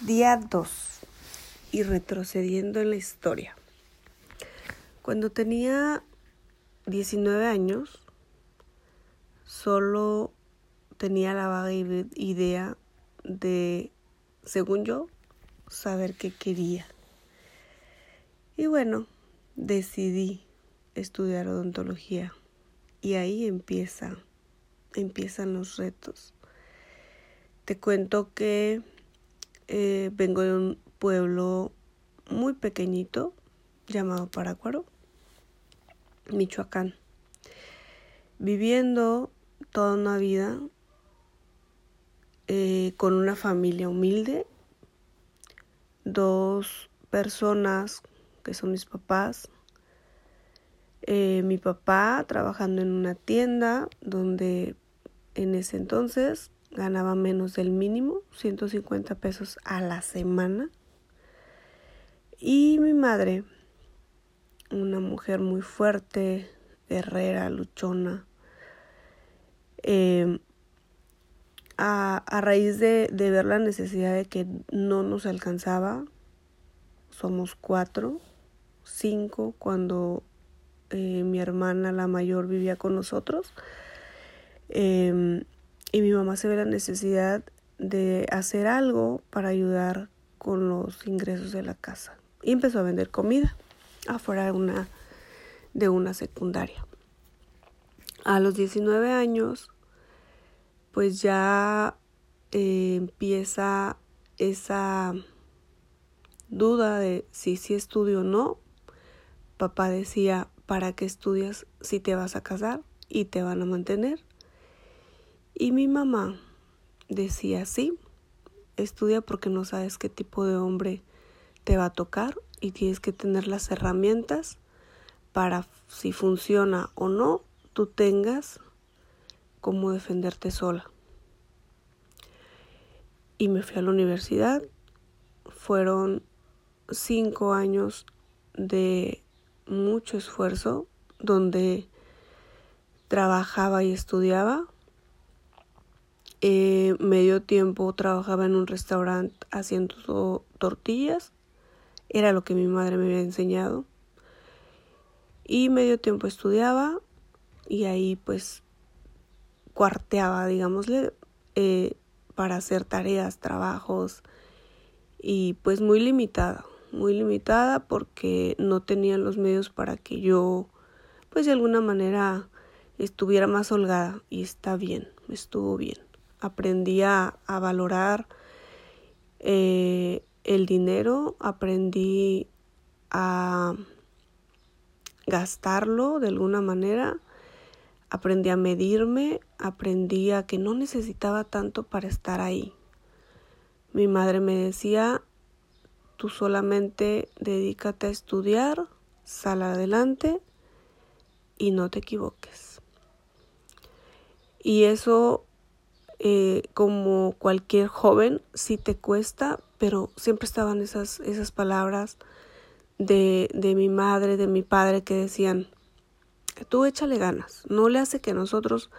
Día 2. Y retrocediendo en la historia. Cuando tenía 19 años, solo tenía la vaga idea de, según yo, saber qué quería. Y bueno, decidí estudiar odontología. Y ahí empieza, empiezan los retos. Te cuento que eh, vengo de un pueblo muy pequeñito llamado Parácuaro, Michoacán. Viviendo toda una vida eh, con una familia humilde, dos personas que son mis papás, eh, mi papá trabajando en una tienda donde en ese entonces ganaba menos del mínimo, 150 pesos a la semana. Y mi madre, una mujer muy fuerte, guerrera, luchona, eh, a, raíz de, ver la necesidad de que no nos alcanzaba, somos cuatro, cinco cuando eh, mi hermana, la mayor, vivía con nosotros. Eh, y mi mamá se ve la necesidad de hacer algo para ayudar con los ingresos de la casa. Y empezó a vender comida afuera de una, de una secundaria. A los 19 años, pues ya eh, empieza esa duda de si sí estudio o no. Papá decía, ¿para qué estudias si te vas a casar y te van a mantener? Y mi mamá decía, sí, estudia porque no sabes qué tipo de hombre te va a tocar y tienes que tener las herramientas para si funciona o no, tú tengas cómo defenderte sola. Y me fui a la universidad. Fueron cinco años de mucho esfuerzo donde trabajaba y estudiaba eh, medio tiempo trabajaba en un restaurante haciendo tortillas, era lo que mi madre me había enseñado. Y medio tiempo estudiaba y ahí pues cuarteaba, digámosle, eh, para hacer tareas, trabajos. Y pues muy limitada, muy limitada porque no tenían los medios para que yo pues de alguna manera estuviera más holgada. Y está bien, estuvo bien aprendí a, valorar eh, el dinero, aprendí a gastarlo de alguna manera, aprendí a medirme, aprendí a que no necesitaba tanto para estar ahí. Mi madre me decía, tú solamente dedícate a estudiar, sal adelante y no te equivoques. Y eso eh, como cualquier joven, sí te cuesta, pero siempre estaban esas, esas palabras de, de mi madre, de mi padre, que decían, tú échale ganas, no le hace que nosotros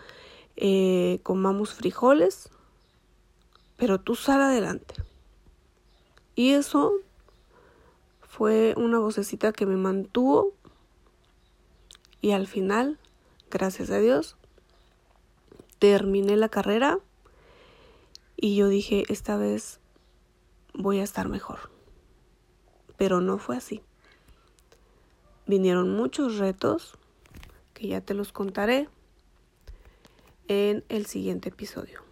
eh, comamos frijoles, pero tú sal adelante. Y eso fue una vocecita que me mantuvo y al final, gracias a Dios, terminé la carrera y yo dije, esta vez voy a estar mejor. Pero no fue así. Vinieron muchos retos que ya te los contaré en el siguiente episodio.